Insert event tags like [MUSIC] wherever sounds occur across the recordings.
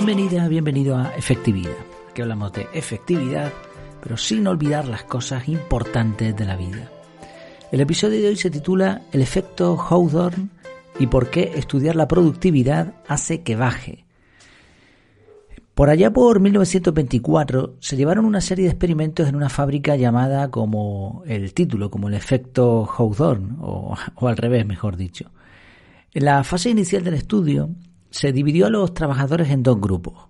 Bienvenida, bienvenido a Efectividad. Aquí hablamos de efectividad, pero sin olvidar las cosas importantes de la vida. El episodio de hoy se titula El efecto Hawthorne y por qué estudiar la productividad hace que baje. Por allá por 1924 se llevaron una serie de experimentos en una fábrica llamada como el título, como el efecto Hawthorne, o, o al revés, mejor dicho. En la fase inicial del estudio, se dividió a los trabajadores en dos grupos.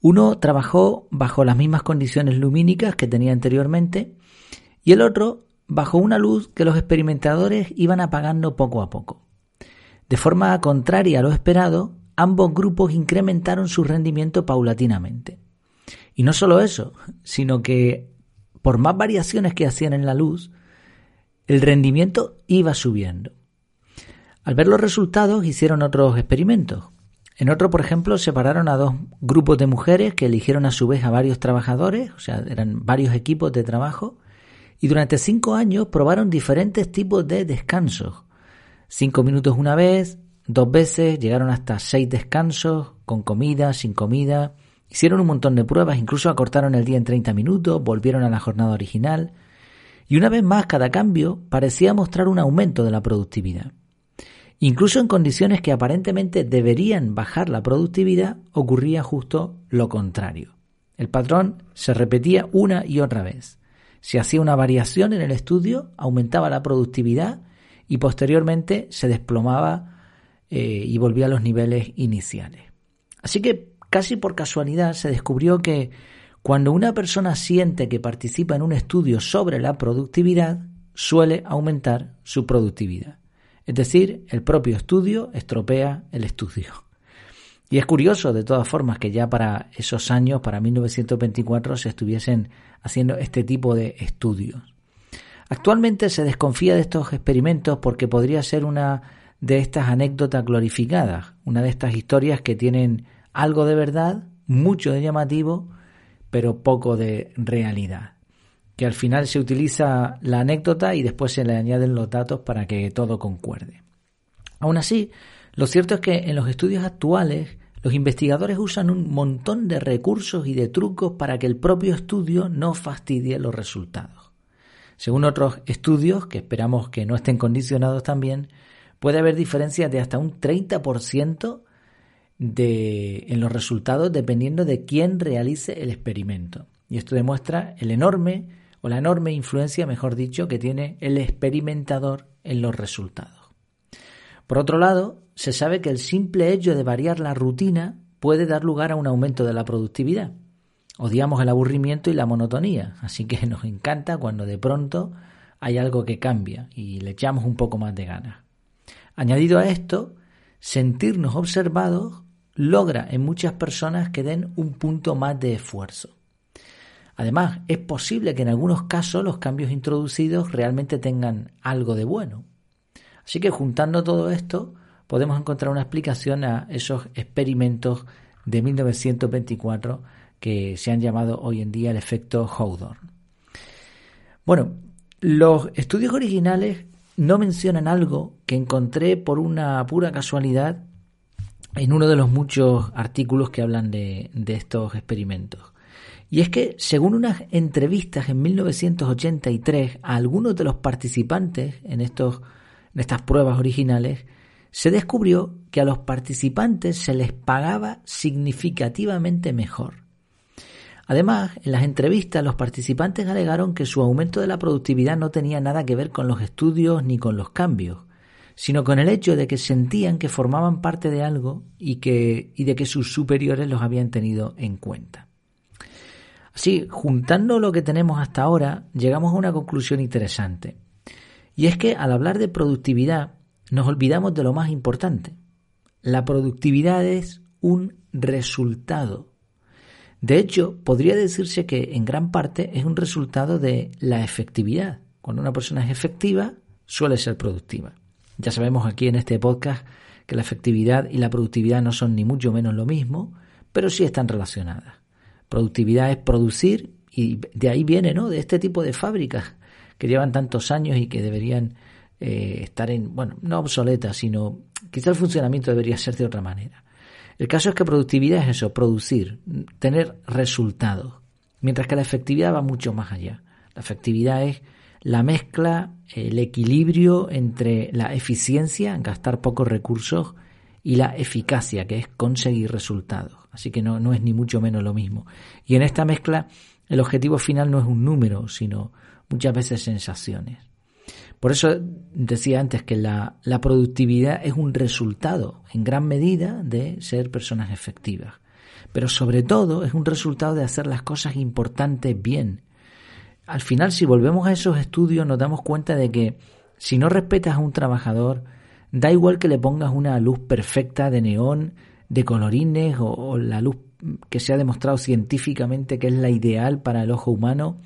Uno trabajó bajo las mismas condiciones lumínicas que tenía anteriormente y el otro bajo una luz que los experimentadores iban apagando poco a poco. De forma contraria a lo esperado, ambos grupos incrementaron su rendimiento paulatinamente. Y no solo eso, sino que por más variaciones que hacían en la luz, el rendimiento iba subiendo. Al ver los resultados hicieron otros experimentos. En otro, por ejemplo, separaron a dos grupos de mujeres que eligieron a su vez a varios trabajadores, o sea, eran varios equipos de trabajo, y durante cinco años probaron diferentes tipos de descansos. Cinco minutos una vez, dos veces, llegaron hasta seis descansos, con comida, sin comida. Hicieron un montón de pruebas, incluso acortaron el día en 30 minutos, volvieron a la jornada original. Y una vez más, cada cambio parecía mostrar un aumento de la productividad. Incluso en condiciones que aparentemente deberían bajar la productividad, ocurría justo lo contrario. El patrón se repetía una y otra vez. Se hacía una variación en el estudio, aumentaba la productividad y posteriormente se desplomaba eh, y volvía a los niveles iniciales. Así que casi por casualidad se descubrió que cuando una persona siente que participa en un estudio sobre la productividad, suele aumentar su productividad. Es decir, el propio estudio estropea el estudio. Y es curioso, de todas formas, que ya para esos años, para 1924, se estuviesen haciendo este tipo de estudios. Actualmente se desconfía de estos experimentos porque podría ser una de estas anécdotas glorificadas, una de estas historias que tienen algo de verdad, mucho de llamativo, pero poco de realidad que al final se utiliza la anécdota y después se le añaden los datos para que todo concuerde. Aún así, lo cierto es que en los estudios actuales los investigadores usan un montón de recursos y de trucos para que el propio estudio no fastidie los resultados. Según otros estudios, que esperamos que no estén condicionados también, puede haber diferencias de hasta un 30% de, en los resultados dependiendo de quién realice el experimento. Y esto demuestra el enorme o la enorme influencia, mejor dicho, que tiene el experimentador en los resultados. Por otro lado, se sabe que el simple hecho de variar la rutina puede dar lugar a un aumento de la productividad. Odiamos el aburrimiento y la monotonía, así que nos encanta cuando de pronto hay algo que cambia y le echamos un poco más de ganas. Añadido a esto, sentirnos observados logra en muchas personas que den un punto más de esfuerzo. Además, es posible que en algunos casos los cambios introducidos realmente tengan algo de bueno. Así que juntando todo esto, podemos encontrar una explicación a esos experimentos de 1924 que se han llamado hoy en día el efecto Hawthorne. Bueno, los estudios originales no mencionan algo que encontré por una pura casualidad en uno de los muchos artículos que hablan de, de estos experimentos. Y es que, según unas entrevistas en 1983 a algunos de los participantes en, estos, en estas pruebas originales, se descubrió que a los participantes se les pagaba significativamente mejor. Además, en las entrevistas los participantes alegaron que su aumento de la productividad no tenía nada que ver con los estudios ni con los cambios, sino con el hecho de que sentían que formaban parte de algo y, que, y de que sus superiores los habían tenido en cuenta. Sí, juntando lo que tenemos hasta ahora, llegamos a una conclusión interesante. Y es que al hablar de productividad, nos olvidamos de lo más importante. La productividad es un resultado. De hecho, podría decirse que en gran parte es un resultado de la efectividad. Cuando una persona es efectiva, suele ser productiva. Ya sabemos aquí en este podcast que la efectividad y la productividad no son ni mucho menos lo mismo, pero sí están relacionadas. Productividad es producir y de ahí viene, ¿no? De este tipo de fábricas que llevan tantos años y que deberían eh, estar en, bueno, no obsoletas, sino quizá el funcionamiento debería ser de otra manera. El caso es que productividad es eso, producir, tener resultados, mientras que la efectividad va mucho más allá. La efectividad es la mezcla, el equilibrio entre la eficiencia, gastar pocos recursos, y la eficacia, que es conseguir resultados. Así que no, no es ni mucho menos lo mismo. Y en esta mezcla, el objetivo final no es un número, sino muchas veces sensaciones. Por eso decía antes que la, la, productividad es un resultado en gran medida de ser personas efectivas. Pero sobre todo es un resultado de hacer las cosas importantes bien. Al final, si volvemos a esos estudios, nos damos cuenta de que si no respetas a un trabajador, da igual que le pongas una luz perfecta de neón, de colorines o, la luz que se ha demostrado científicamente que es la ideal para el ojo humano,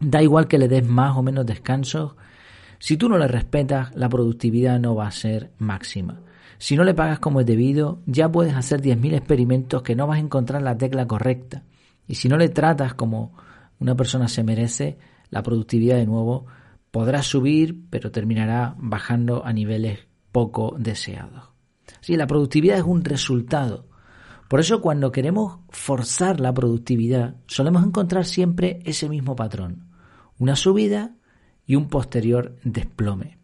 da igual que le des más o menos descansos, si tú no le respetas, la productividad no va a ser máxima. Si no le pagas como es debido, ya puedes hacer 10.000 experimentos que no vas a encontrar la tecla correcta. Y si no le tratas como una persona se merece, la productividad de nuevo podrá subir, pero terminará bajando a niveles poco deseados. Sí, la productividad es un resultado. Por eso cuando queremos forzar la productividad, solemos encontrar siempre ese mismo patrón. Una subida y un posterior desplome.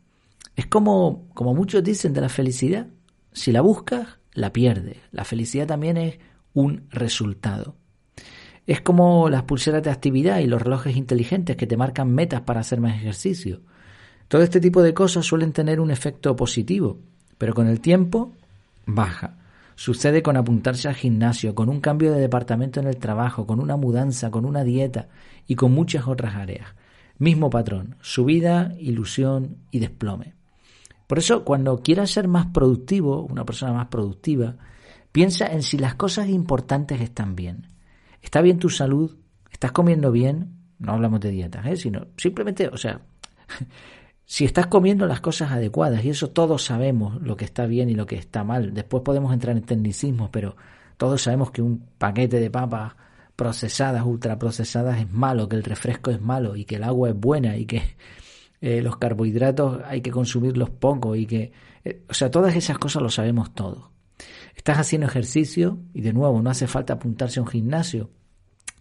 Es como, como muchos dicen de la felicidad. Si la buscas, la pierdes. La felicidad también es un resultado. Es como las pulseras de actividad y los relojes inteligentes que te marcan metas para hacer más ejercicio. Todo este tipo de cosas suelen tener un efecto positivo, pero con el tiempo baja. Sucede con apuntarse al gimnasio, con un cambio de departamento en el trabajo, con una mudanza, con una dieta y con muchas otras áreas. Mismo patrón, subida, ilusión y desplome. Por eso, cuando quieras ser más productivo, una persona más productiva, piensa en si las cosas importantes están bien. ¿Está bien tu salud? ¿Estás comiendo bien? No hablamos de dietas, ¿eh? sino simplemente, o sea, [LAUGHS] si estás comiendo las cosas adecuadas, y eso todos sabemos lo que está bien y lo que está mal, después podemos entrar en tecnicismos, pero todos sabemos que un paquete de papas procesadas, ultraprocesadas es malo, que el refresco es malo y que el agua es buena y que eh, los carbohidratos hay que consumirlos poco y que, eh, o sea, todas esas cosas lo sabemos todos. Estás haciendo ejercicio y de nuevo no hace falta apuntarse a un gimnasio,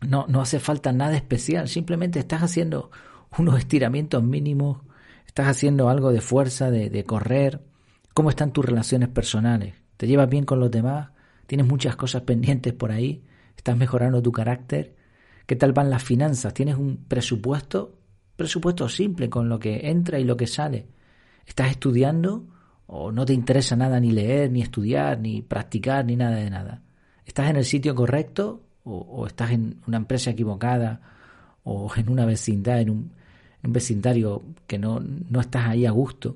no, no hace falta nada especial, simplemente estás haciendo unos estiramientos mínimos, estás haciendo algo de fuerza, de, de correr, cómo están tus relaciones personales, te llevas bien con los demás, tienes muchas cosas pendientes por ahí, ¿Estás mejorando tu carácter? ¿Qué tal van las finanzas? ¿Tienes un presupuesto? Presupuesto simple con lo que entra y lo que sale. ¿Estás estudiando? ¿O no te interesa nada ni leer, ni estudiar, ni practicar, ni nada de nada? ¿Estás en el sitio correcto? ¿O, estás en una empresa equivocada? ¿O en una vecindad, en un, un vecindario que no, no estás ahí a gusto?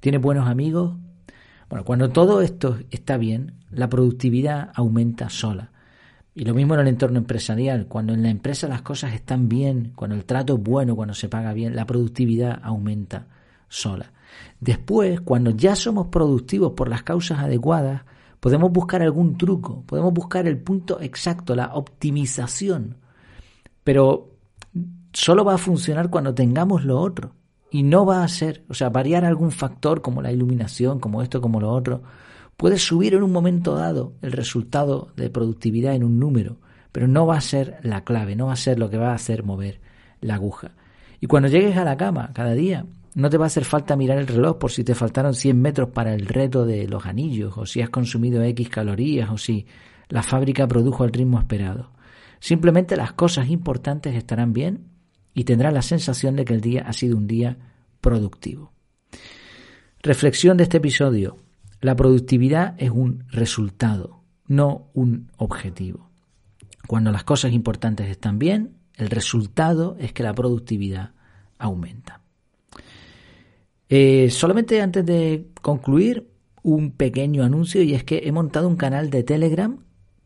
¿Tienes buenos amigos? Bueno, cuando todo esto está bien, la productividad aumenta sola. Y lo mismo en el entorno empresarial, cuando en la empresa las cosas están bien, cuando el trato es bueno, cuando se paga bien, la productividad aumenta sola. Después, cuando ya somos productivos por las causas adecuadas, podemos buscar algún truco, podemos buscar el punto exacto, la optimización. Pero solo va a funcionar cuando tengamos lo otro. Y no va a ser, o sea, variar algún factor como la iluminación, como esto, como lo otro, Puedes subir en un momento dado el resultado de productividad en un número, pero no va a ser la clave, no va a ser lo que va a hacer mover la aguja. Y cuando llegues a la cama cada día, no te va a hacer falta mirar el reloj por si te faltaron 100 metros para el reto de los anillos, o si has consumido X calorías, o si la fábrica produjo el ritmo esperado. Simplemente las cosas importantes estarán bien y tendrás la sensación de que el día ha sido un día productivo. Reflexión de este episodio. La productividad es un resultado, no un objetivo. Cuando las cosas importantes están bien, el resultado es que la productividad aumenta. Eh, solamente antes de concluir, un pequeño anuncio y es que he montado un canal de Telegram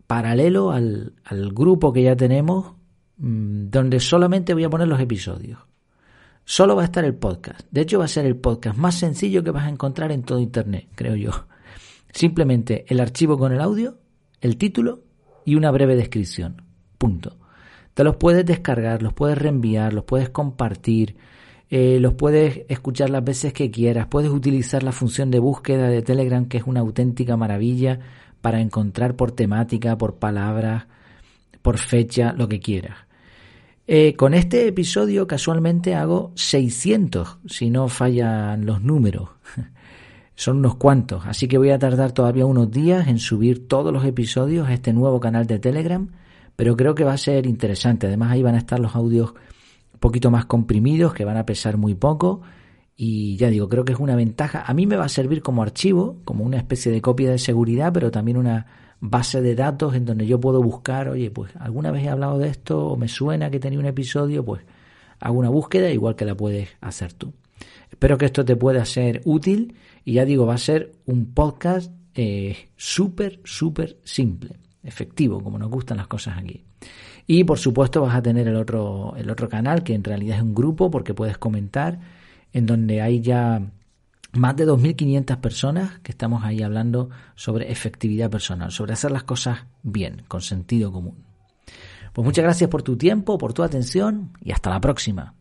paralelo al, al grupo que ya tenemos, donde solamente voy a poner los episodios. Solo va a estar el podcast. De hecho, va a ser el podcast más sencillo que vas a encontrar en todo Internet, creo yo. Simplemente el archivo con el audio, el título y una breve descripción. Punto. Te los puedes descargar, los puedes reenviar, los puedes compartir, eh, los puedes escuchar las veces que quieras, puedes utilizar la función de búsqueda de Telegram, que es una auténtica maravilla, para encontrar por temática, por palabras, por fecha, lo que quieras. Eh, con este episodio casualmente hago 600, si no fallan los números. [LAUGHS] Son unos cuantos, así que voy a tardar todavía unos días en subir todos los episodios a este nuevo canal de Telegram, pero creo que va a ser interesante. Además ahí van a estar los audios un poquito más comprimidos, que van a pesar muy poco. Y ya digo, creo que es una ventaja. A mí me va a servir como archivo, como una especie de copia de seguridad, pero también una base de datos en donde yo puedo buscar, oye, pues alguna vez he hablado de esto o me suena que tenía un episodio, pues hago una búsqueda igual que la puedes hacer tú. Espero que esto te pueda ser útil y ya digo, va a ser un podcast eh, súper, súper simple, efectivo, como nos gustan las cosas aquí. Y por supuesto vas a tener el otro, el otro canal, que en realidad es un grupo porque puedes comentar, en donde hay ya más de 2.500 personas que estamos ahí hablando sobre efectividad personal, sobre hacer las cosas bien, con sentido común. Pues muchas gracias por tu tiempo, por tu atención y hasta la próxima.